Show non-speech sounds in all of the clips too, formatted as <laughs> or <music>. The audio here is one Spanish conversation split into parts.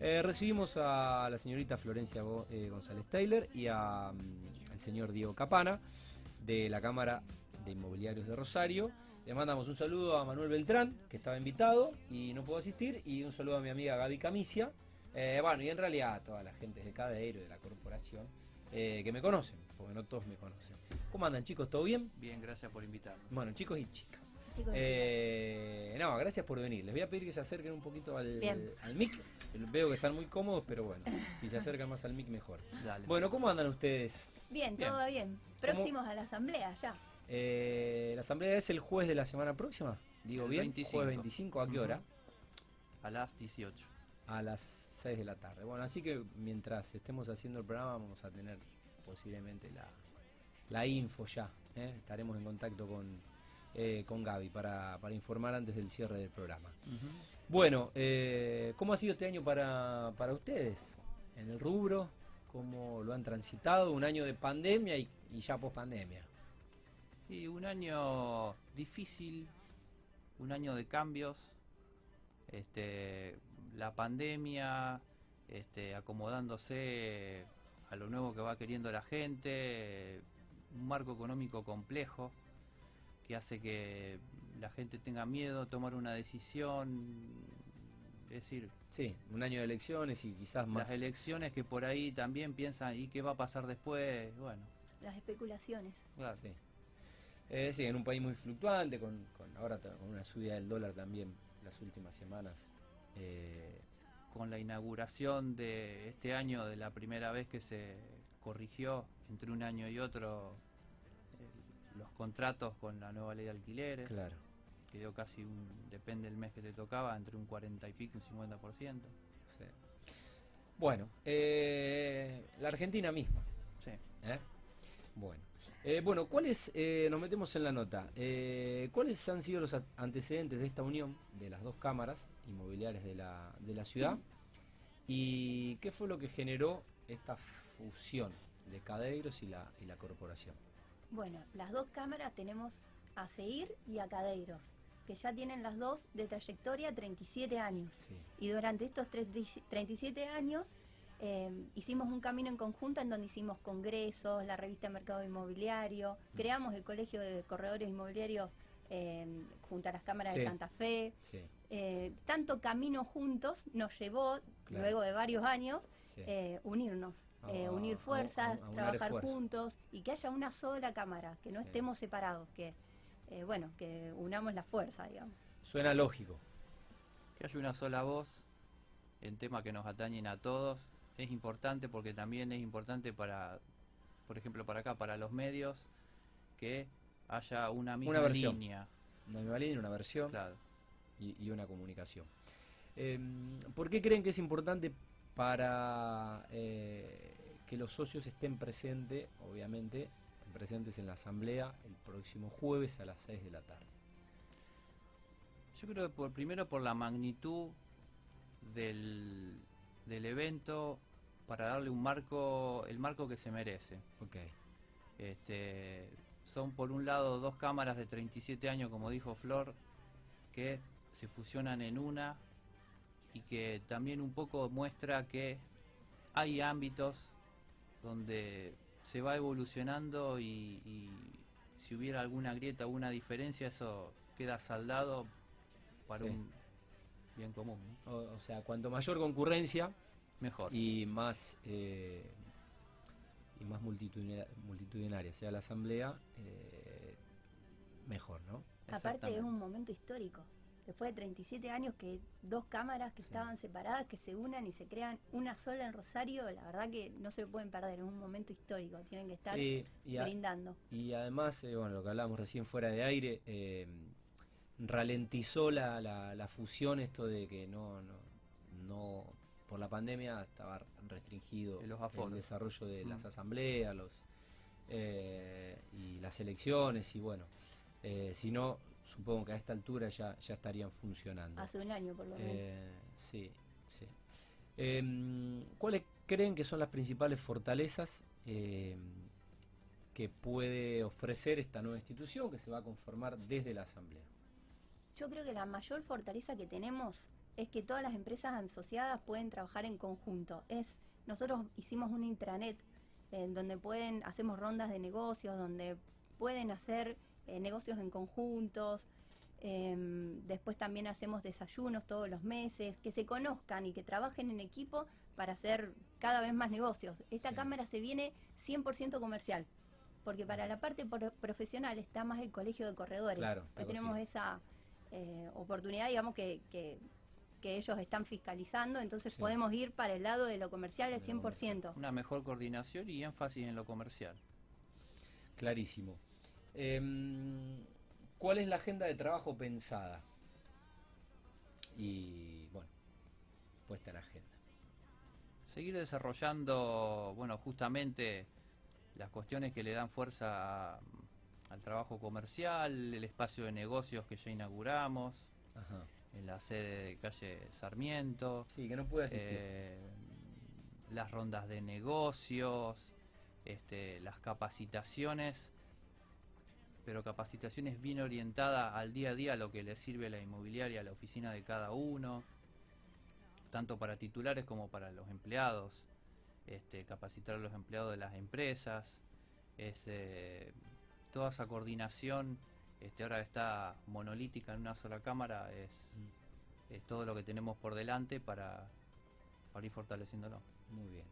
Eh, recibimos a la señorita Florencia Go- eh, González Taylor y a, mm, al señor Diego Capana de la Cámara de Inmobiliarios de Rosario. Le mandamos un saludo a Manuel Beltrán, que estaba invitado y no pudo asistir, y un saludo a mi amiga Gaby Camicia. Eh, bueno, y en realidad a toda la gente de Cadeiro y de la corporación eh, que me conocen, porque no todos me conocen. ¿Cómo andan chicos? ¿Todo bien? Bien, gracias por invitarme. Bueno, chicos y chicas. Chicos, Eh, no, gracias por venir. Les voy a pedir que se acerquen un poquito al, mic. Veo que están muy cómodos, pero bueno, si se acercan más al mic mejor. Dale. Bueno, ¿cómo andan ustedes? bien, bien. todo bien. Próximos a la asamblea ya. Eh, la asamblea es el jueves de la semana próxima, digo El bien, 25. jueves 25, ¿a qué hora? a las 18. A las 6 de la tarde. Bueno, así que mientras estemos haciendo el programa vamos a tener posiblemente la, la info ya. ¿eh? Estaremos en contacto con, eh, con Gaby para, para informar antes del cierre del programa. Bueno, eh, ¿cómo ha sido este año para, para ustedes? En el rubro, ¿cómo lo han transitado? Un año de pandemia y, y ya post pandemia. Y un año difícil, un año de cambios, este, la pandemia, este, acomodándose a lo nuevo que va queriendo la gente, un marco económico complejo que hace que la gente tenga miedo a tomar una decisión, es decir, Sí, un año de elecciones y quizás más. las elecciones que por ahí también piensan, ¿y qué va a pasar después? Bueno, Las especulaciones. claro. Sí. Eh, sí, en un país muy fluctuante, con, con ahora con una subida del dólar también las últimas semanas. Eh, con la inauguración de este año, de la primera vez que se corrigió entre un año y otro los contratos con la nueva ley de alquileres, claro. que dio casi un, depende del mes que te tocaba, entre un 40 y pico y un 50%. sí. Bueno, eh, la Argentina misma. Sí. ¿eh? Bueno. Eh, bueno, ¿cuáles, eh, nos metemos en la nota, eh, cuáles han sido los antecedentes de esta unión de las dos cámaras inmobiliarias de la, de la ciudad? ¿Y qué fue lo que generó esta fusión de Cadeiros y la, y la corporación? Bueno, las dos cámaras tenemos a Seir y a Cadeiros, que ya tienen las dos de trayectoria 37 años. Sí. Y durante estos 30 37 años eh, hicimos un camino en conjunto en donde hicimos congresos, la revista Mercado Inmobiliario, creamos el Colegio de Corredores Inmobiliarios eh, junto a las cámaras Sí. de Santa Fe. Sí, Eh, tanto camino juntos nos llevó, Claro. luego de varios años, sí. eh, unirnos, eh, A- unir fuerzas, a- a unar trabajar juntos y que haya una sola cámara, que no Sí. estemos separados, que eh, bueno, que unamos la fuerza, digamos. Suena lógico. Que haya una sola voz en temas que nos atañen a todos es importante porque también es importante para, por ejemplo, para acá, para los medios, que haya una misma versión. línea. Una misma línea, una versión Claro. Y, y una comunicación. Eh, ¿Por qué creen que es importante para eh, que los socios estén presentes, obviamente, estén presentes en la asamblea el próximo jueves a las 6 de la tarde? Yo creo que por, primero por la magnitud del, del evento, para darle un marco, el marco que se merece. Ok, Este, son por un lado dos cámaras de 37 años, como dijo Flor, que se fusionan en una y que también un poco muestra que hay ámbitos donde se va evolucionando y, y si hubiera alguna grieta, alguna diferencia, eso queda saldado para Sí. un bien común. ¿no? o, o sea, cuanto mayor concurrencia Mejor. y más eh, y más multitudina- multitudinaria sea la asamblea, eh, mejor, ¿no? Aparte es un momento histórico. Después de 37 años que dos cámaras que Sí. estaban separadas, que se unan y se crean una sola en Rosario, la verdad que no se lo pueden perder, es un momento histórico, tienen que estar Sí, y, a- brindando. y además, eh, bueno, lo que hablábamos recién fuera de aire, eh, ralentizó la, la, la fusión esto de que no, no, no, por la pandemia estaba restringido los el desarrollo de las Mm. asambleas los, eh, y las elecciones y bueno, eh, si no, supongo que a esta altura ya, ya estarían funcionando. Hace un año por lo menos. Eh, sí, sí. Em, ¿Cuáles creen que son las principales fortalezas em, que puede ofrecer esta nueva institución que se va a conformar desde la Asamblea? Yo creo que la mayor fortaleza que tenemos es que todas las empresas asociadas pueden trabajar en conjunto. Es nosotros hicimos un intranet en donde pueden hacemos rondas de negocios, donde pueden hacer eh, negocios en conjuntos. Em, después también hacemos desayunos todos los meses, que se conozcan y que trabajen en equipo para hacer cada vez más negocios. Esta Sí. cámara se viene 100% comercial, porque para la parte pro- profesional está más el colegio de corredores. Claro, algo tenemos esa eh, oportunidad, digamos, que, que, que ellos están fiscalizando, entonces Sí. podemos ir para el lado de lo comercial al De lo 100%. Una mejor coordinación y énfasis en lo comercial. Clarísimo. Em, ¿Cuál es la agenda de trabajo pensada? Y bueno, puesta en agenda. Seguir desarrollando, bueno, justamente las cuestiones que le dan fuerza a- al trabajo comercial, el espacio de negocios que ya inauguramos, Ajá. en la sede de calle Sarmiento, Sí, que no pude asistir. eh, las rondas de negocios, este, las capacitaciones, pero capacitaciones bien orientadas al día a día, a lo que le sirve a la inmobiliaria, a la oficina de cada uno, tanto para titulares como para los empleados, este, capacitar a los empleados de las empresas, este, toda esa coordinación, este, ahora está monolítica en una sola cámara, es, Mm. es todo lo que tenemos por delante para, para ir fortaleciéndolo. Muy bien.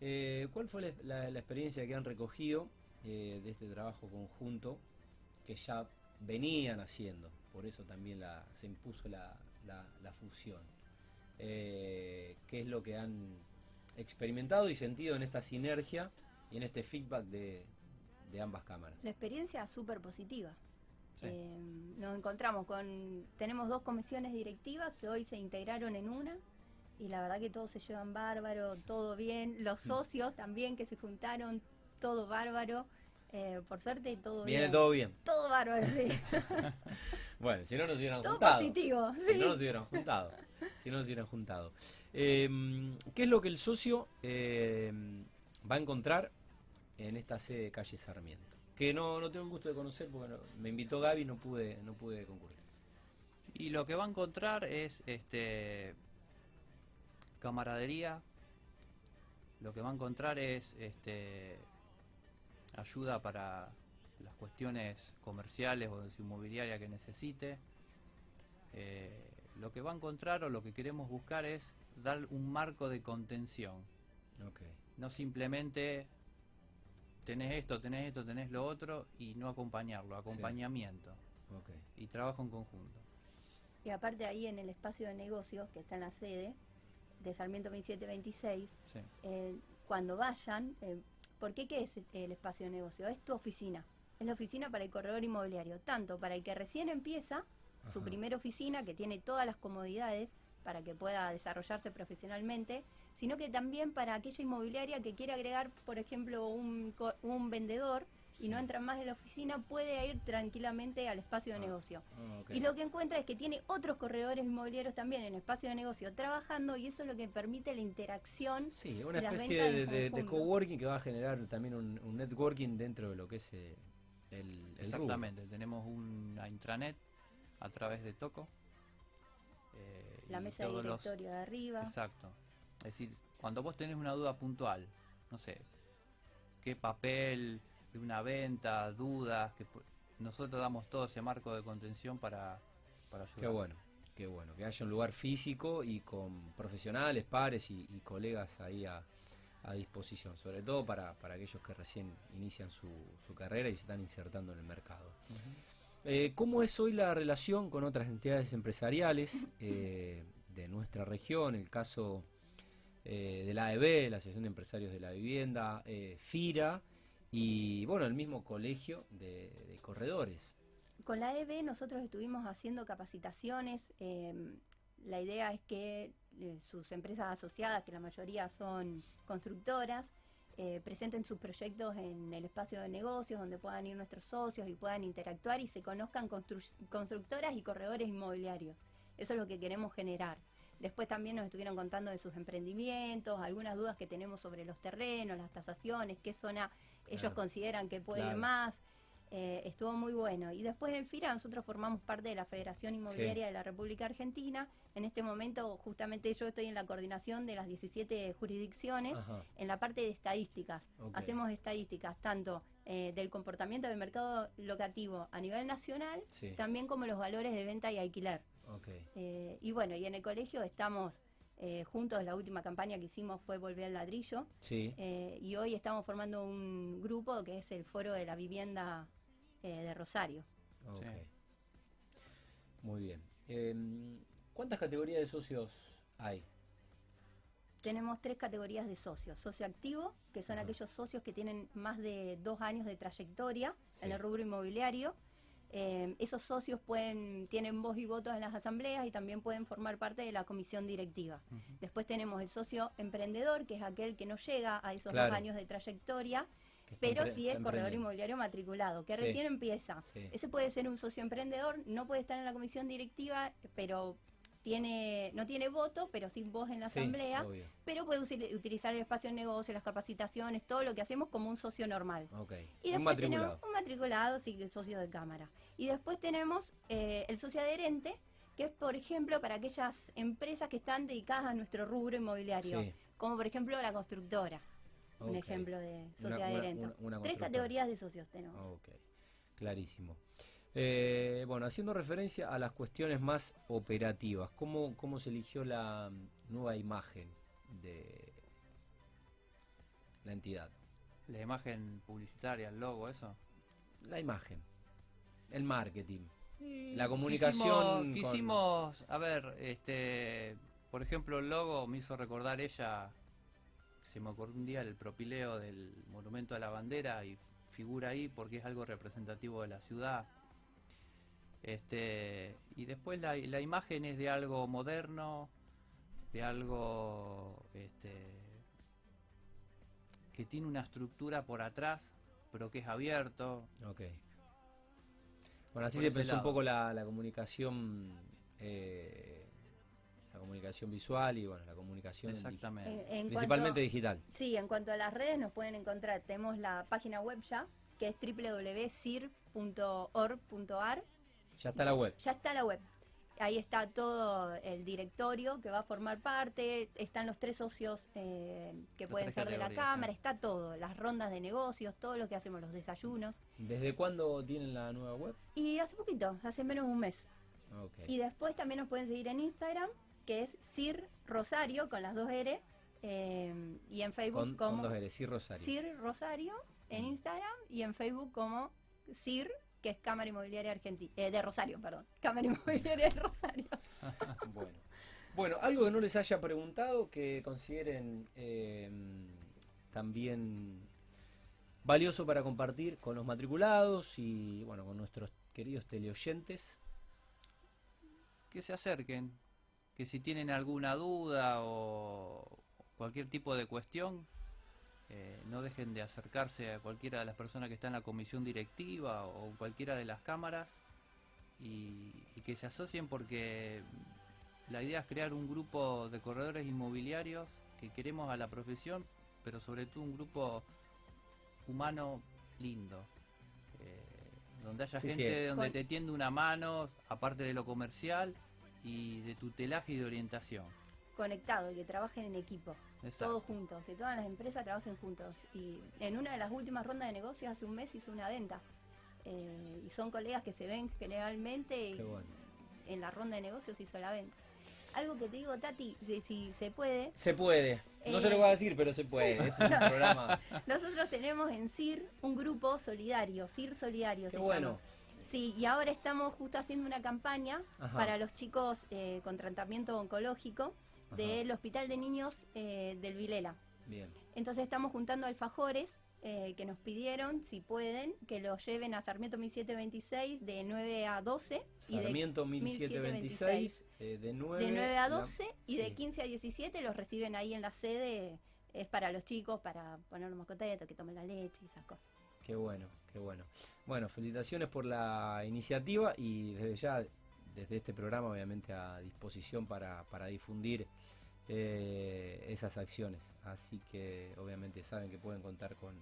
Eh, ¿Cuál fue la, la- la experiencia que han recogido eh, de este trabajo conjunto que ya venían haciendo? Por eso también la, se impuso la, la- la fusión. Eh, ¿Qué es lo que han experimentado y sentido en esta sinergia y en este feedback de, de ambas cámaras? La experiencia súper positiva. Sí. Eh, nos encontramos con, tenemos dos comisiones directivas que hoy se integraron en una y la verdad que todos se llevan bárbaro, todo bien, los Mm. socios también que se juntaron, todo bárbaro, eh, por suerte todo Viene bien. todo bien. Bárbaro, sí. <laughs> Bueno, si no nos hubieran todo juntado. positivo, Si no nos hubieran juntado. Si no nos hubieran juntado. Eh, ¿Qué es lo que el socio eh, va a encontrar en esta sede de calle Sarmiento? Que no, no tengo el gusto de conocer porque no- me invitó Gaby y no pude, no pude concurrir. Y lo que va a encontrar es este camaradería. Lo que va a encontrar es este ayuda para las cuestiones comerciales o de su inmobiliaria que necesite. Eh, lo que va a encontrar o lo que queremos buscar es dar un marco de contención. No simplemente tenés esto, tenés esto, tenés lo otro y no acompañarlo, acompañamiento y trabajo en conjunto. Y aparte ahí en el espacio de negocios que está en la sede de Sarmiento 2726, Sí. eh, cuando vayan, eh, ¿por qué qué es el espacio de negocio? Es tu oficina. Es la oficina para el corredor inmobiliario, tanto para el que recién empieza su primera oficina, que tiene todas las comodidades para que pueda desarrollarse profesionalmente, sino que también para aquella inmobiliaria que quiere agregar, por ejemplo, un, un vendedor y no entra más en la oficina, puede ir tranquilamente al espacio de Ah. negocio. Ah. Y lo que encuentra es que tiene otros corredores inmobiliarios también en espacio de negocio trabajando y eso es lo que permite la interacción. Sí, una especie de, de- de coworking que va a generar también un, un networking dentro de lo que es eh, el, el rubro. Exactamente, tenemos una intranet a través de Toco. eh, La mesa de los- directorio de arriba. Exacto. Es decir, cuando vos tenés una duda puntual, no sé, qué papel de una venta, dudas, que nosotros damos todo ese marco de contención para, para ayudar. Qué bueno, qué bueno. Que haya un lugar físico y con profesionales, pares y, y colegas ahí a, a disposición. Sobre todo para, para aquellos que recién inician su, su carrera y se están insertando en el mercado. Eh, ¿Cómo es hoy la relación con otras entidades empresariales eh, de nuestra región? El caso eh, de la AEB, la Asociación de Empresarios de la Vivienda, eh, FIRA y bueno, el mismo colegio de, de corredores. Con la EB nosotros estuvimos haciendo capacitaciones. eh, la idea es que eh, sus empresas asociadas, que la mayoría son constructoras, eh, presenten sus proyectos en el espacio de negocios donde puedan ir nuestros socios y puedan interactuar y se conozcan constru- constructoras y corredores inmobiliarios. Eso es lo que queremos generar. Después también nos estuvieron contando de sus emprendimientos, algunas dudas que tenemos sobre los terrenos, las tasaciones, qué zona ellos consideran que puede ir más. Eh, estuvo muy bueno. Y después en FIRA nosotros formamos parte de la Federación Inmobiliaria de la República Argentina. En este momento justamente yo estoy en la coordinación de las 17 jurisdicciones Ajá. en la parte de estadísticas. Hacemos estadísticas tanto eh, del comportamiento del mercado locativo a nivel nacional, Sí. también como los valores de venta y alquiler. Eh, y bueno, y en el colegio estamos eh, juntos, la última campaña que hicimos fue Volver al ladrillo, Sí. eh, y hoy estamos formando un grupo que es el Foro de la Vivienda eh, de Rosario. Ok. Sí. Muy bien. Em, ¿Cuántas categorías de socios hay? Tenemos tres categorías de socios. Socio activo, que son Ajá. aquellos socios que tienen más de dos años de trayectoria Sí. en el rubro inmobiliario. Eh, esos socios pueden, tienen voz y voto en las asambleas y también pueden formar parte de la comisión directiva. Después tenemos el socio emprendedor, que es aquel que no llega a esos Claro. dos años de trayectoria, pero sí es corredor inmobiliario matriculado, que Sí. recién empieza. Sí. Ese puede ser un socio emprendedor, no puede estar en la comisión directiva, pero tiene, no tiene voto, pero sí voz en la Sí, asamblea, obvio. pero puede utilizar el espacio de negocio, las capacitaciones, todo lo que hacemos como un socio normal. Y Un matriculado. tenemos un matriculado, sí, es socio de cámara. Y después tenemos eh, el socio adherente, que es, por ejemplo, para aquellas empresas que están dedicadas a nuestro rubro inmobiliario, Sí. como por ejemplo la constructora, un Ok. ejemplo de socio una- adherente. una- una Tres categorías de socios tenemos. Ok, clarísimo. Eh, bueno, haciendo referencia a las cuestiones más operativas, ¿cómo, cómo se eligió la mm, nueva imagen de la entidad? La imagen publicitaria, el logo, eso. La imagen, el marketing, la comunicación. Quisimos, con- quisimos, a ver, este, por ejemplo, el logo me hizo recordar ella, se me ocurrió un día el propileo del monumento a la bandera y figura ahí porque es algo representativo de la ciudad. Este, y después la, la imagen es de algo moderno, de algo este, que tiene una estructura por atrás, pero que es abierto. Ok. Bueno, así Por se pensó un poco la, la comunicación, eh, la comunicación visual y bueno, la comunicación digi- Exactamente. En- en principalmente cuanto- digital. Sí, en cuanto a las redes nos pueden encontrar, tenemos la página web ya, que es www.cir.org.ar. Ya está la web. Ya está la web. Ahí está todo el directorio que va a formar parte, están los tres socios eh, que pueden ser de la Cámara, está todo, las rondas de negocios, todo lo que hacemos, los desayunos. ¿Desde cuándo tienen la nueva web? Y hace poquito, hace menos de un mes. Y después también nos pueden seguir en Instagram, que es Cir Rosario con las dos R, eh, y en Facebook Con, como con dos R, sí, Rosario. Cir Rosario en Mm. Instagram y en Facebook como Cir, que es Cámara Inmobiliaria Argentina, de Rosario, perdón, <laughs> Cámara Inmobiliaria de Rosario. <laughs> bueno. bueno, algo que no les haya preguntado, que consideren eh, también valioso para compartir con los matriculados y bueno, con nuestros queridos teleoyentes. que se acerquen, que si tienen alguna duda o cualquier tipo de cuestión, eh, no dejen de acercarse a cualquiera de las personas que está en la comisión directiva o cualquiera de las cámaras y, y que se asocien porque la idea es crear un grupo de corredores inmobiliarios que queremos a la profesión, pero sobre todo un grupo humano lindo. eh, donde haya Sí, sí. gente donde Con- te tiende una mano, aparte de lo comercial, y de tutelaje y de orientación. Conectado, que trabajen en equipo, Exacto. todos juntos, que todas las empresas trabajen juntos. Y en una de las últimas rondas de negocios hace un mes hizo una venta. Eh, y son colegas que se ven generalmente y Qué bueno. en la ronda de negocios hizo la venta. Algo que te digo, Tati, si, si se puede, Se puede. No Eh, se lo voy a decir, pero se puede. Este es un <laughs> programa. nosotros tenemos en CIR un grupo solidario, CIR Solidario Qué se bueno. llama. Sí, y ahora estamos justo haciendo una campaña Ajá. para los chicos eh, con tratamiento oncológico del Hospital de Niños eh, del Vilela. Bien. Entonces estamos juntando alfajores eh, que nos pidieron, si pueden, que los lleven a Sarmiento 1726 de 9 a 12 y de, Sarmiento 1726, eh, de 9, de 9 a la- 12 y de sí. 15 a 17 los reciben ahí en la sede. Es para los chicos, para ponerlos más contentos, que tomen la leche y esas cosas. Qué bueno, qué bueno. Bueno, felicitaciones por la iniciativa y desde ya, desde este programa, obviamente a disposición para, para difundir eh, esas acciones. Así que obviamente saben que pueden contar con,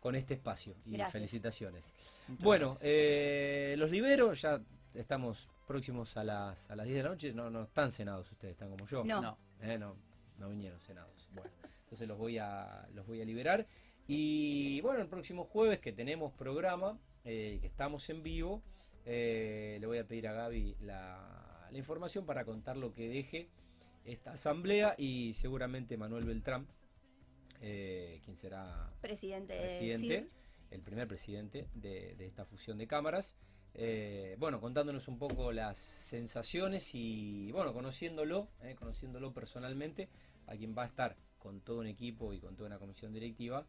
con este espacio. Y Gracias. felicitaciones. Bueno, eh, los libero, ya estamos próximos a las, a las 10 de la noche. No, no están cenados ustedes, están como yo. No. no. Eh, no, no vinieron cenados. Bueno, entonces los voy a, los voy a liberar. Y bueno, el próximo jueves que tenemos programa, eh, que estamos en vivo, eh, le voy a pedir a Gaby la, la información para contar lo que deje esta asamblea y seguramente Manuel Beltrán, eh, quien será Presidente, el primer presidente de, de esta fusión de cámaras. Eh, bueno, contándonos un poco las sensaciones y, bueno, conociéndolo, conociéndolo personalmente, a quien va a estar con todo un equipo y con toda una comisión directiva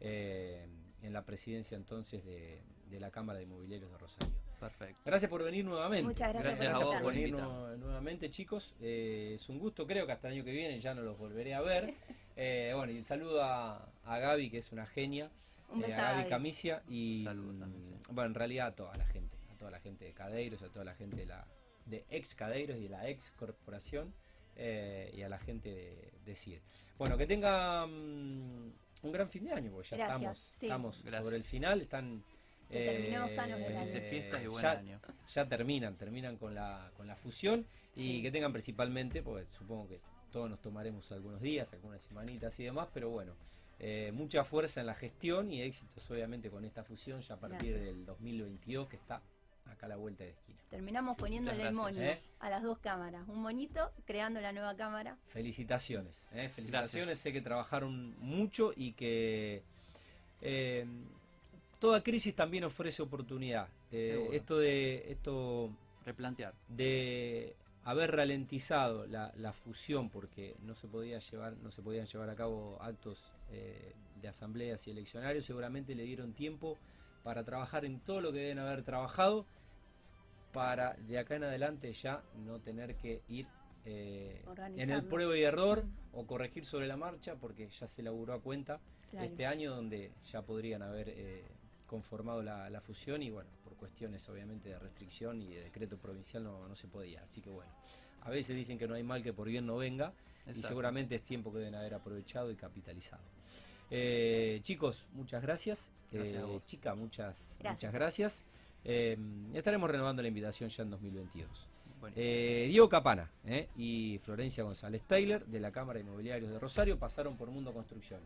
eh, en la presidencia entonces de, de la Cámara de Inmobiliarios de Rosario. Perfecto. Gracias por venir nuevamente. Muchas gracias, Gracias por a vos por venir nu- nuevamente, chicos. Eh, es un gusto, creo que hasta el año que viene ya no los volveré a ver. <laughs> Eh, bueno, y un saludo a, a Gaby, que es una genia. Un eh, beso a a Gaby. Camicia y Saludos también, sí. bueno, en realidad a toda la gente, a toda la gente de Cadeiros, a toda la gente de la de ex Cadeiros y de la ex corporación eh, y a la gente de, de CIR. Bueno, que tengan un gran fin de año, porque ya Gracias, estamos, sí. estamos sobre el final, están Que terminemos sanos el año. Felices fiestas y buen ya, año. ya terminan, terminan con la, con la fusión y Sí. que tengan principalmente, pues supongo que todos nos tomaremos algunos días, algunas semanitas y demás, pero bueno, eh, mucha fuerza en la gestión y éxitos obviamente con esta fusión ya a partir Gracias. del 2022 que está acá a la vuelta de esquina. Terminamos poniéndole el moño. ¿Eh? a las dos cámaras. Un moñito creando la nueva cámara. Felicitaciones, ¿eh? felicitaciones, sé que trabajaron mucho y que eh, toda crisis también ofrece oportunidad. Eh, esto de esto Replantear. de haber ralentizado la, la fusión porque no se podía llevar no se podían llevar a cabo actos eh, de asambleas y eleccionarios seguramente le dieron tiempo para trabajar en todo lo que deben haber trabajado para de acá en adelante ya no tener que ir eh, en el prueba y error o corregir sobre la marcha porque ya se laburó a cuenta Claro. este año donde ya podrían haber eh, conformado la, la fusión y bueno, por cuestiones obviamente de restricción y de decreto provincial no, no se podía. Así que bueno, a veces dicen que no hay mal que por bien no venga y seguramente es tiempo que deben haber aprovechado y capitalizado. Eh, chicos, muchas gracias. Gracias a Eh, chica, muchas Gracias. muchas gracias. Eh, estaremos renovando la invitación ya en 2022. Bueno, Eh, Diego Capana eh, y Florencia González Taylor de la Cámara de Inmobiliarios de Rosario pasaron por Mundo Construcción.